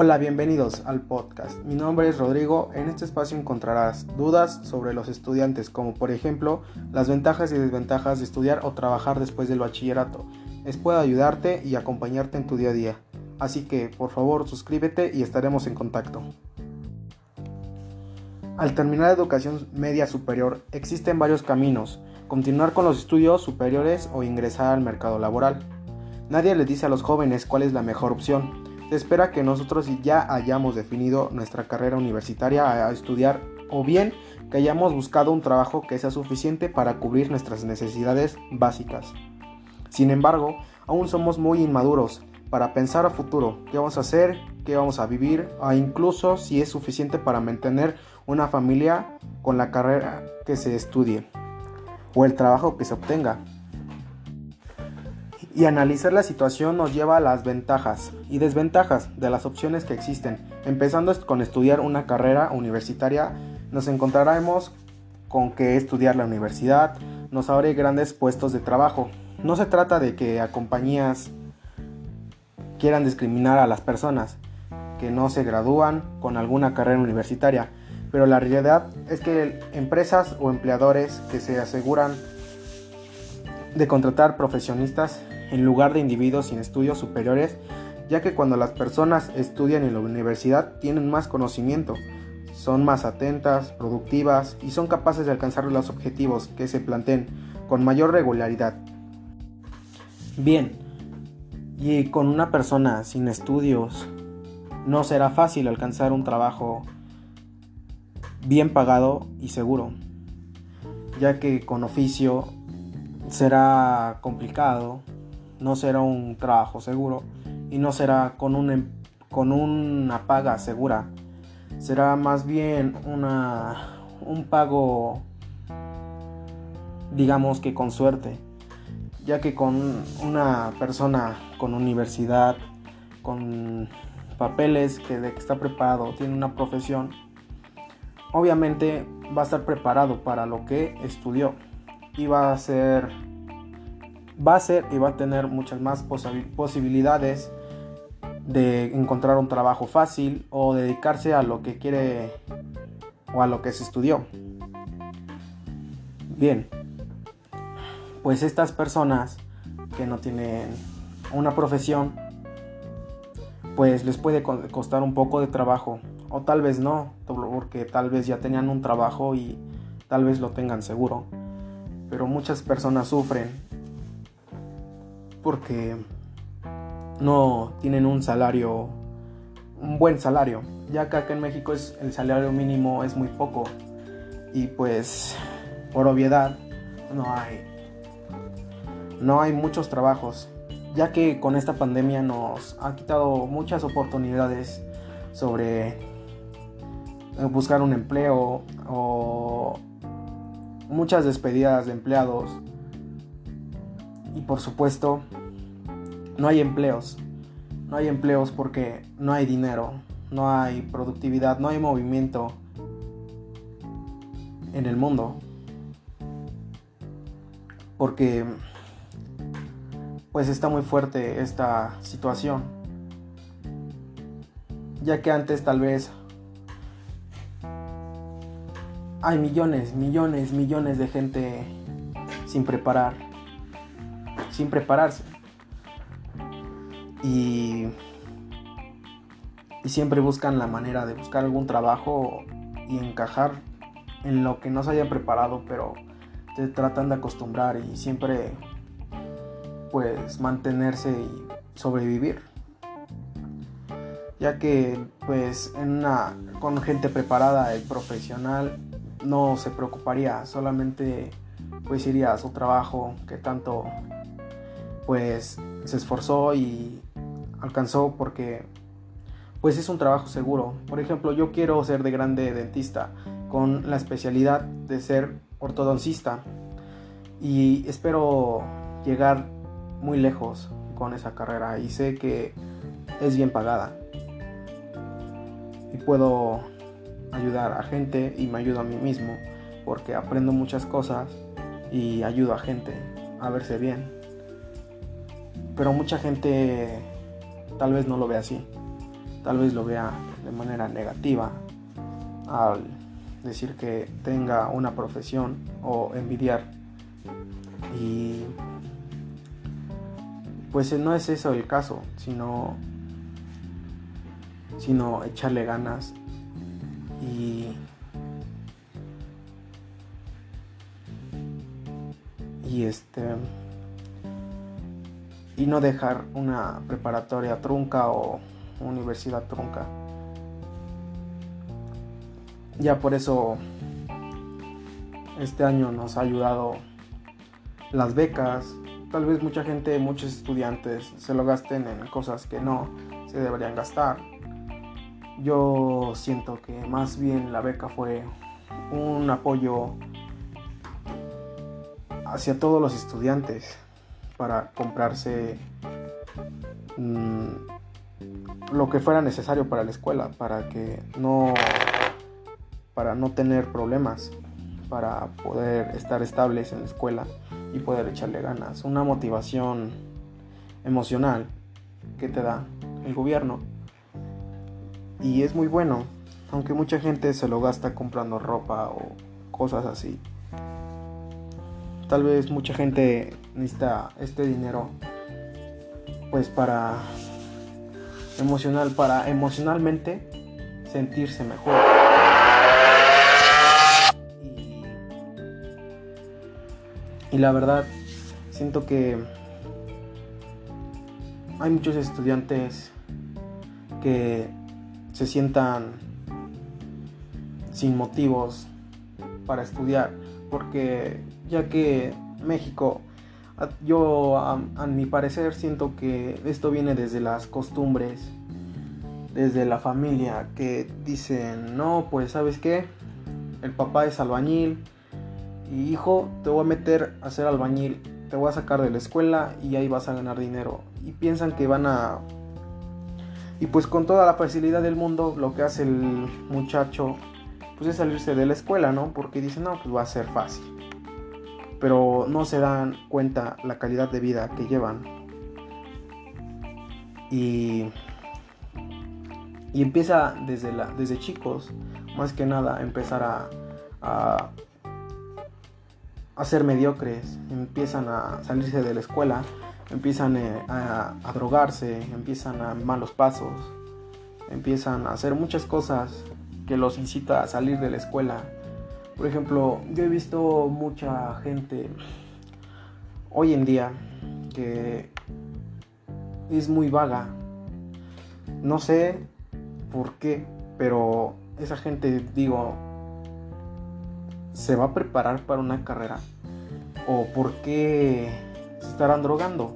Hola, bienvenidos al podcast. Mi nombre es Rodrigo. En este espacio encontrarás dudas sobre los estudiantes, como por ejemplo las ventajas y desventajas de estudiar o trabajar después del bachillerato. Espero ayudarte y acompañarte en tu día a día. Así que, por favor, suscríbete y estaremos en contacto. Al terminar la educación media superior, existen varios caminos, continuar con los estudios superiores o ingresar al mercado laboral. Nadie le dice a los jóvenes cuál es la mejor opción, se espera que nosotros ya hayamos definido nuestra carrera universitaria a estudiar o bien que hayamos buscado un trabajo que sea suficiente para cubrir nuestras necesidades básicas. Sin embargo, aún somos muy inmaduros para pensar a futuro, qué vamos a hacer, qué vamos a vivir, o incluso si es suficiente para mantener una familia con la carrera que se estudie o el trabajo que se obtenga y analizar la situación nos lleva a las ventajas y desventajas de las opciones que existen. Empezando con estudiar una carrera universitaria, nos encontraremos con que estudiar la universidad nos abre grandes puestos de trabajo. No se trata de que a compañías quieran discriminar a las personas que no se gradúan con alguna carrera universitaria, pero la realidad es que empresas o empleadores que se aseguran de contratar profesionistas en lugar de individuos sin estudios superiores, ya que cuando las personas estudian en la universidad tienen más conocimiento, son más atentas, productivas y son capaces de alcanzar los objetivos que se planteen con mayor regularidad. Bien, y con una persona sin estudios no será fácil alcanzar un trabajo bien pagado y seguro, ya que con oficio será complicado no será un trabajo seguro y no será con, un, em, con una paga segura. Será más bien una, un pago, digamos que con suerte, ya que con una persona con universidad, con papeles que de que está preparado, tiene una profesión, obviamente va a estar preparado para lo que estudió y va a ser va a ser y va a tener muchas más posibilidades de encontrar un trabajo fácil o dedicarse a lo que quiere o a lo que se estudió. Bien, pues estas personas que no tienen una profesión, pues les puede costar un poco de trabajo o tal vez no, porque tal vez ya tenían un trabajo y tal vez lo tengan seguro. Pero muchas personas sufren porque no tienen un salario, un buen salario, ya que acá en México es, el salario mínimo es muy poco. Y pues por obviedad no hay, no hay muchos trabajos, ya que con esta pandemia nos ha quitado muchas oportunidades sobre eh, buscar un empleo o muchas despedidas de empleados y por supuesto, no hay empleos. No hay empleos porque no hay dinero, no hay productividad, no hay movimiento en el mundo. Porque pues está muy fuerte esta situación. Ya que antes tal vez hay millones, millones, millones de gente sin preparar sin prepararse. Y, y siempre buscan la manera de buscar algún trabajo y encajar en lo que no se hayan preparado, pero te tratan de acostumbrar y siempre pues mantenerse y sobrevivir. Ya que pues en una con gente preparada y profesional no se preocuparía, solamente pues iría a su trabajo que tanto pues se esforzó y alcanzó porque pues es un trabajo seguro. Por ejemplo, yo quiero ser de grande dentista con la especialidad de ser ortodoncista y espero llegar muy lejos con esa carrera y sé que es bien pagada y puedo ayudar a gente y me ayudo a mí mismo porque aprendo muchas cosas y ayudo a gente a verse bien pero mucha gente tal vez no lo ve así. tal vez lo vea de manera negativa al decir que tenga una profesión o envidiar. Y pues no es eso el caso, sino sino echarle ganas y y este y no dejar una preparatoria trunca o universidad trunca. Ya por eso este año nos ha ayudado las becas. Tal vez mucha gente, muchos estudiantes se lo gasten en cosas que no se deberían gastar. Yo siento que más bien la beca fue un apoyo hacia todos los estudiantes para comprarse mm, lo que fuera necesario para la escuela, para que no para no tener problemas, para poder estar estables en la escuela y poder echarle ganas, una motivación emocional que te da el gobierno. Y es muy bueno, aunque mucha gente se lo gasta comprando ropa o cosas así. Tal vez mucha gente necesita este dinero pues para emocional para emocionalmente sentirse mejor. Y, y la verdad siento que hay muchos estudiantes que se sientan sin motivos para estudiar porque ya que México yo, a, mi parecer, siento que esto viene desde las costumbres, desde la familia, que dicen, no, pues sabes qué, el papá es albañil y hijo, te voy a meter a ser albañil, te voy a sacar de la escuela y ahí vas a ganar dinero. Y piensan que van a... Y pues con toda la facilidad del mundo, lo que hace el muchacho, pues es salirse de la escuela, ¿no? Porque dicen, no, pues va a ser fácil pero no se dan cuenta la calidad de vida que llevan. Y, y empieza desde, la, desde chicos, más que nada, empezar a, a, ser mediocres, empiezan a salirse de la escuela, empiezan eh, a, a drogarse, empiezan a malos pasos, empiezan a hacer muchas cosas que los incita a salir de la escuela por ejemplo, yo he visto mucha gente hoy en día que es muy vaga. No sé por qué, pero esa gente, digo, se va a preparar para una carrera o por qué se estarán drogando.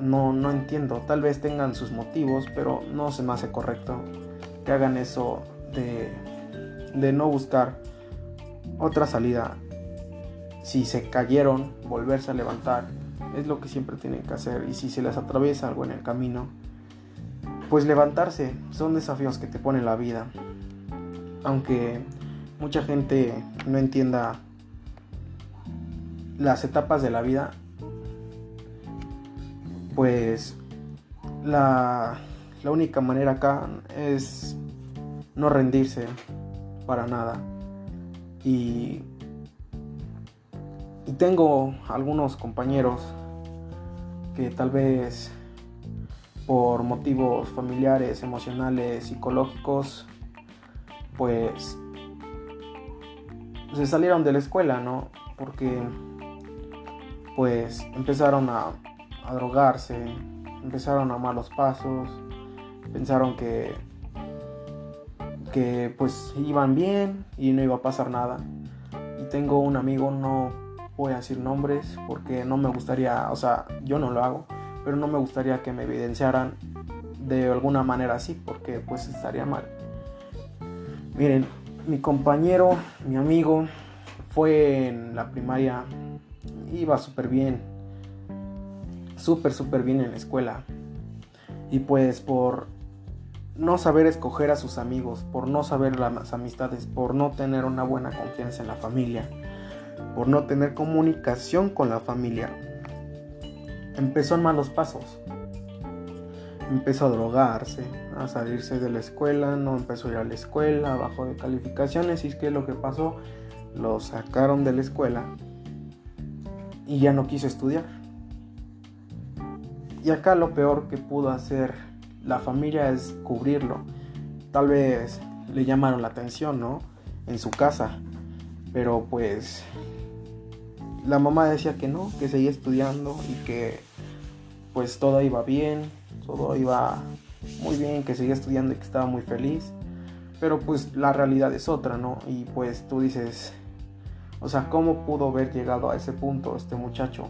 No, no entiendo. Tal vez tengan sus motivos, pero no se me hace correcto que hagan eso de, de no buscar otra salida. Si se cayeron, volverse a levantar. Es lo que siempre tienen que hacer. Y si se les atraviesa algo en el camino, pues levantarse. Son desafíos que te pone la vida. Aunque mucha gente no entienda las etapas de la vida, pues la, la única manera acá es no rendirse para nada. Y, y tengo algunos compañeros que tal vez por motivos familiares, emocionales, psicológicos, pues se salieron de la escuela, ¿no? Porque pues empezaron a, a drogarse, empezaron a malos pasos, pensaron que que pues iban bien y no iba a pasar nada. Y tengo un amigo, no voy a decir nombres porque no me gustaría, o sea, yo no lo hago, pero no me gustaría que me evidenciaran de alguna manera así porque pues estaría mal. Miren, mi compañero, mi amigo, fue en la primaria, iba súper bien, súper, súper bien en la escuela. Y pues por no saber escoger a sus amigos, por no saber las amistades, por no tener una buena confianza en la familia, por no tener comunicación con la familia. Empezó en malos pasos. Empezó a drogarse, a salirse de la escuela, no empezó a ir a la escuela, bajó de calificaciones y es que lo que pasó, lo sacaron de la escuela y ya no quiso estudiar. Y acá lo peor que pudo hacer la familia es cubrirlo. Tal vez le llamaron la atención, ¿no? En su casa. Pero pues la mamá decía que no, que seguía estudiando y que pues todo iba bien, todo iba muy bien, que seguía estudiando y que estaba muy feliz. Pero pues la realidad es otra, ¿no? Y pues tú dices, o sea, ¿cómo pudo haber llegado a ese punto este muchacho?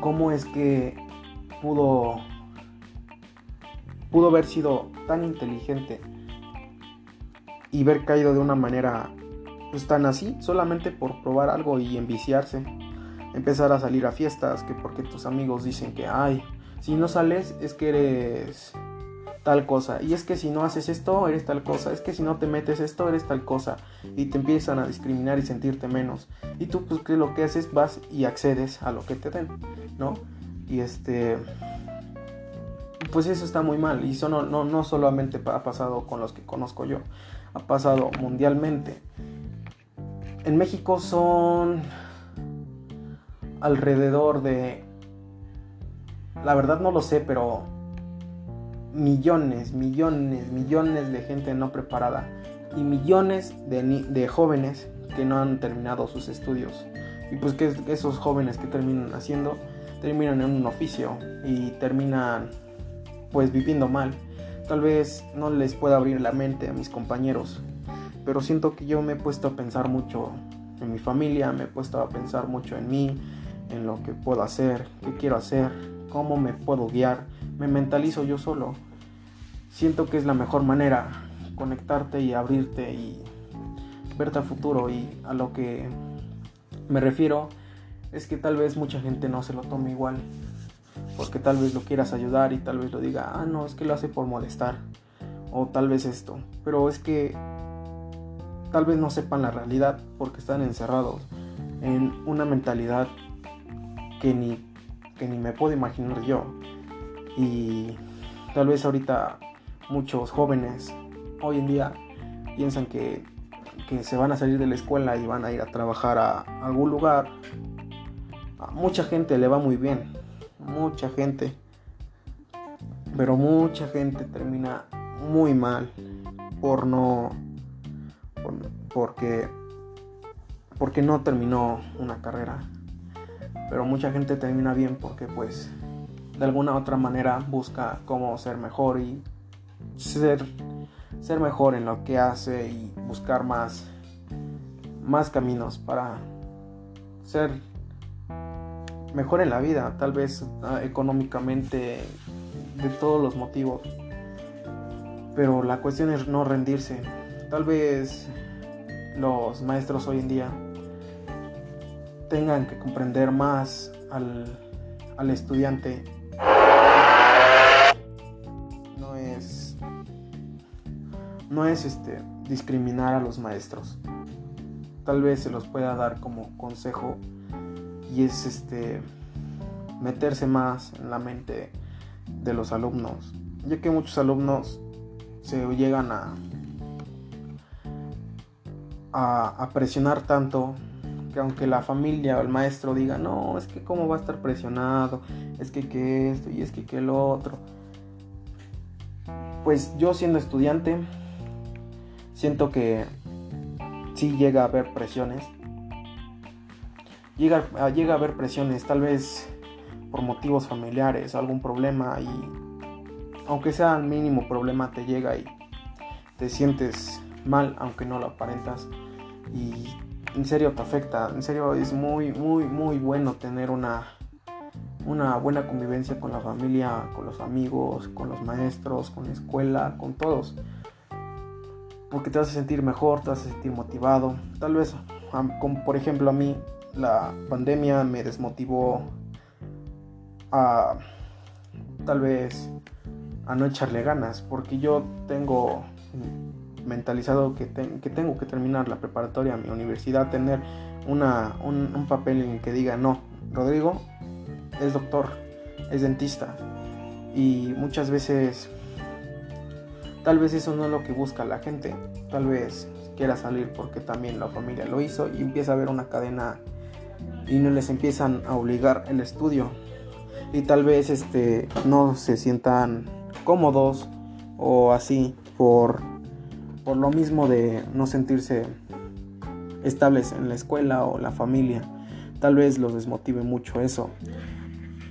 ¿Cómo es que pudo pudo haber sido tan inteligente y haber caído de una manera pues tan así, solamente por probar algo y enviciarse? empezar a salir a fiestas, que porque tus amigos dicen que, ay, si no sales es que eres tal cosa, y es que si no haces esto eres tal cosa, es que si no te metes esto eres tal cosa, y te empiezan a discriminar y sentirte menos, y tú pues lo que haces vas y accedes a lo que te den, ¿no? Y este, pues eso está muy mal, y eso no, no, no solamente ha pasado con los que conozco yo, ha pasado mundialmente. En México son alrededor de... La verdad no lo sé, pero millones, millones, millones de gente no preparada y millones de, de jóvenes que no han terminado sus estudios. Y pues que esos jóvenes que terminan haciendo, terminan en un oficio y terminan pues viviendo mal. Tal vez no les pueda abrir la mente a mis compañeros, pero siento que yo me he puesto a pensar mucho en mi familia, me he puesto a pensar mucho en mí, en lo que puedo hacer, qué quiero hacer, cómo me puedo guiar. Me mentalizo yo solo. Siento que es la mejor manera conectarte y abrirte y verte a futuro y a lo que me refiero es que tal vez mucha gente no se lo tome igual porque tal vez lo quieras ayudar y tal vez lo diga, ah no, es que lo hace por molestar o tal vez esto, pero es que tal vez no sepan la realidad porque están encerrados en una mentalidad que ni, que ni me puedo imaginar yo. Y tal vez ahorita muchos jóvenes hoy en día piensan que, que se van a salir de la escuela y van a ir a trabajar a algún lugar. A mucha gente le va muy bien, mucha gente. Pero mucha gente termina muy mal por no porque porque no terminó una carrera pero mucha gente termina bien porque pues de alguna otra manera busca cómo ser mejor y ser, ser mejor en lo que hace y buscar más, más caminos para ser mejor en la vida, tal vez ah, económicamente, de todos los motivos. Pero la cuestión es no rendirse. Tal vez los maestros hoy en día tengan que comprender más al, estudiante. No es. No es este. discriminar a los maestros. Tal vez se los pueda dar como consejo. Y es este. meterse más en la mente de los alumnos. Ya que muchos alumnos se llegan a. a, a presionar tanto que aunque la familia o el maestro diga, no, es que cómo va a estar presionado, es que que esto y es que que lo otro. Pues yo siendo estudiante, siento que sí llega a haber presiones. Llega, llega a haber presiones, tal vez por motivos familiares, algún problema y aunque sea el mínimo problema te llega y te sientes mal aunque no lo aparentas y en serio te afecta, en serio es muy, muy, muy bueno tener una, una buena convivencia con la familia, con los amigos, con los maestros, con la escuela, con todos. Porque te hace sentir mejor, te hace sentir motivado. Tal vez, como por ejemplo a mí, la pandemia me desmotivó a tal vez a no echarle ganas, porque yo tengo mentalizado que, tengo que terminar la preparatoria, mi universidad, tener una, un, papel en el que diga, no, Rodrigo es doctor, es dentista. Y muchas veces Tal vez eso no es lo que busca la gente. Tal vez quiera salir porque también la familia lo hizo y empieza a haber una cadena y no les empiezan a obligar el estudio. Y tal vez este no se sientan cómodos o así por por lo mismo de no sentirse estables en la escuela o la familia. Tal vez los desmotive mucho eso.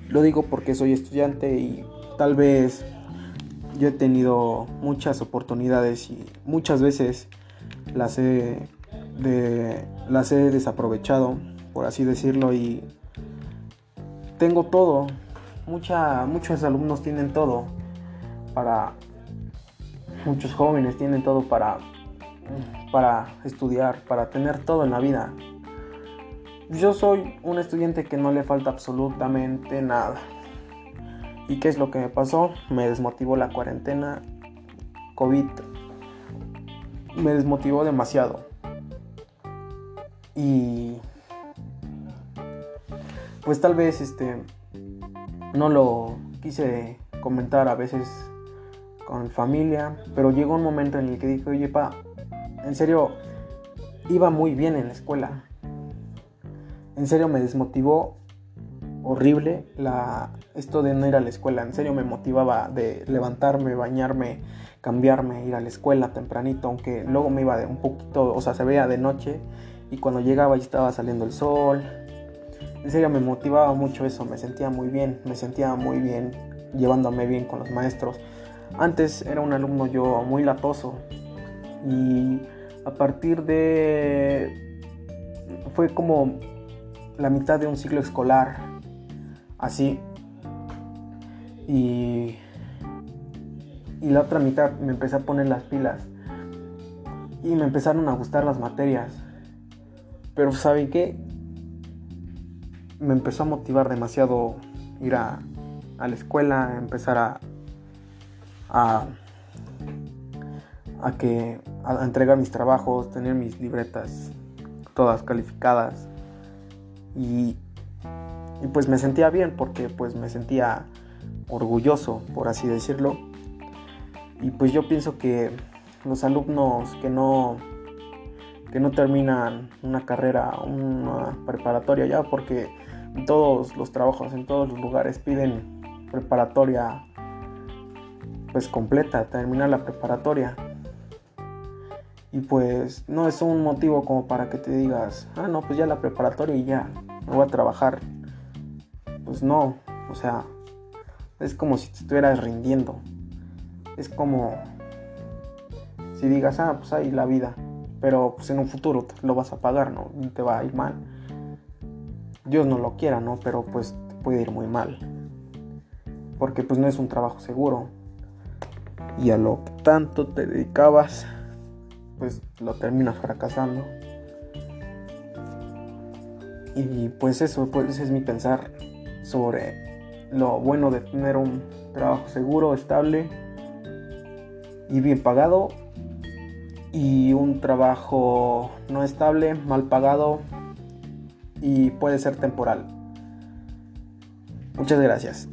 Lo digo porque soy estudiante y tal vez yo he tenido muchas oportunidades y muchas veces las he, las he desaprovechado, por así decirlo, y tengo todo. Mucha, muchos alumnos tienen todo para muchos jóvenes tienen todo para para estudiar, para tener todo en la vida. Yo soy un estudiante que no le falta absolutamente nada. ¿Y qué es lo que me pasó? Me desmotivó la cuarentena. COVID me desmotivó demasiado. Y pues tal vez este no lo quise comentar a veces con familia, pero llegó un momento en el que dije, oye pa, en serio, iba muy bien en la escuela. En serio me desmotivó horrible la, esto de no ir a la escuela. En serio me motivaba de levantarme, bañarme, cambiarme, ir a la escuela tempranito, aunque luego me iba de un poquito, o sea, se veía de noche y cuando llegaba ya estaba saliendo el sol. En serio me motivaba mucho eso, me sentía muy bien, me sentía muy bien llevándome bien con los maestros. Antes era un alumno yo muy latoso y a partir de fue como la mitad de un ciclo escolar así y y la otra mitad me empecé a poner las pilas y me empezaron a gustar las materias. Pero ¿saben qué? Me empezó a motivar demasiado ir a, la escuela, empezar a, a, a, que, a entregar mis trabajos, tener mis libretas todas calificadas. Y, y pues me sentía bien porque pues me sentía orgulloso, por así decirlo. Y pues yo pienso que los alumnos que no que no terminan una carrera, una preparatoria ya, porque todos los trabajos, en todos los lugares piden preparatoria pues completa, terminar la preparatoria. Y pues no es un motivo como para que te digas, ah, no, pues ya la preparatoria y ya, me voy a trabajar. Pues no, o sea, es como si te estuvieras rindiendo es como si digas, ah, pues ahí la vida, pero pues en un futuro lo vas a pagar, ¿no? Te va a ir mal. Dios no lo quiera, ¿no? Pero pues puede ir muy mal. Porque pues no es un trabajo seguro. Y a lo que tanto te dedicabas, pues lo terminas fracasando. Y pues eso, pues es mi pensar sobre lo bueno de tener un trabajo seguro, estable y bien pagado y un trabajo no estable, mal pagado y puede ser temporal. Muchas gracias.